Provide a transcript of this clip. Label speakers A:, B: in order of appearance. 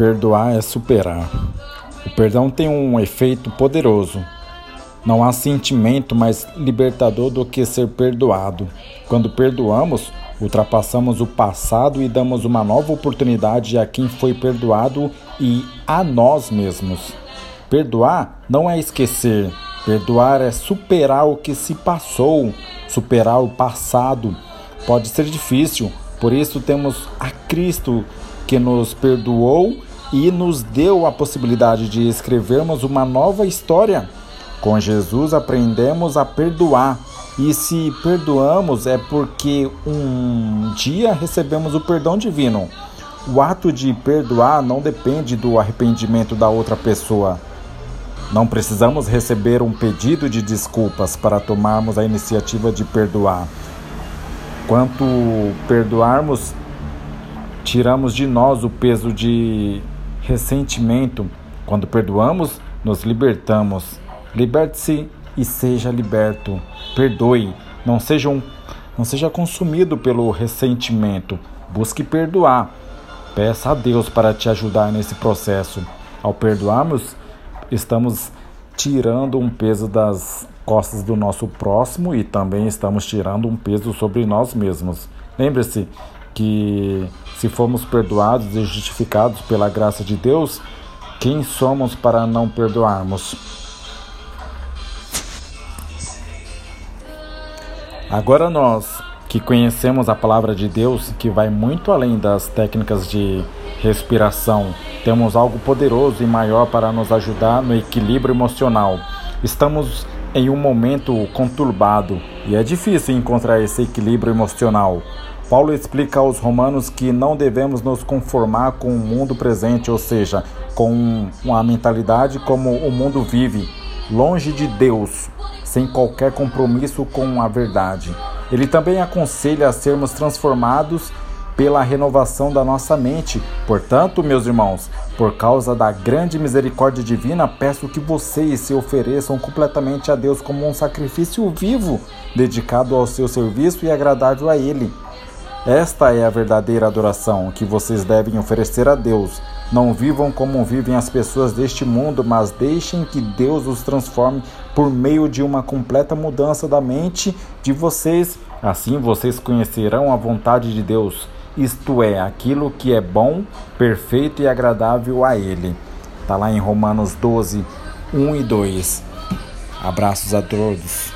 A: Perdoar é superar. O perdão tem um efeito poderoso. Não há sentimento mais libertador do que ser perdoado. Quando perdoamos, ultrapassamos o passado e damos uma nova oportunidade a quem foi perdoado e a nós mesmos. Perdoar não é esquecer, perdoar é superar o que se passou, superar o passado. Pode ser difícil, por isso temos a Cristo que nos perdoou e nos deu a possibilidade de escrevermos uma nova história. Com Jesus aprendemos a perdoar, e se perdoamos é porque um dia recebemos o perdão divino. O ato de perdoar não depende do arrependimento da outra pessoa. Não precisamos receber um pedido de desculpas para tomarmos a iniciativa de perdoar. Quanto perdoarmos, tiramos de nós o peso de ressentimento. Quando perdoamos, nos libertamos. Liberte-se e seja liberto. Perdoe, não seja, um, não seja consumido pelo ressentimento. Busque perdoar. Peça a Deus para te ajudar nesse processo. Ao perdoarmos, estamos tirando um peso das costas do nosso próximo e também estamos tirando um peso sobre nós mesmos. Lembre-se que se formos perdoados e justificados pela graça de Deus, quem somos para não perdoarmos? Agora nós que conhecemos a palavra de Deus, que vai muito além das técnicas de respiração, temos algo poderoso e maior para nos ajudar no equilíbrio emocional. Estamos em um momento conturbado e é difícil encontrar esse equilíbrio emocional. Paulo explica aos romanos que não devemos nos conformar com o mundo presente, ou seja, com uma mentalidade como o mundo vive, longe de Deus, sem qualquer compromisso com a verdade. Ele também aconselha a sermos transformados pela renovação da nossa mente. Portanto, meus irmãos, por causa da grande misericórdia divina, peço que vocês se ofereçam completamente a Deus como um sacrifício vivo, dedicado ao seu serviço e agradável a Ele. Esta é a verdadeira adoração que vocês devem oferecer a Deus. Não vivam como vivem as pessoas deste mundo, mas deixem que Deus os transforme por meio de uma completa mudança da mente de vocês. Assim vocês conhecerão a vontade de Deus, isto é, aquilo que é bom, perfeito e agradável a Ele. Está lá em Romanos 12, 1 e 2. Abraços a todos.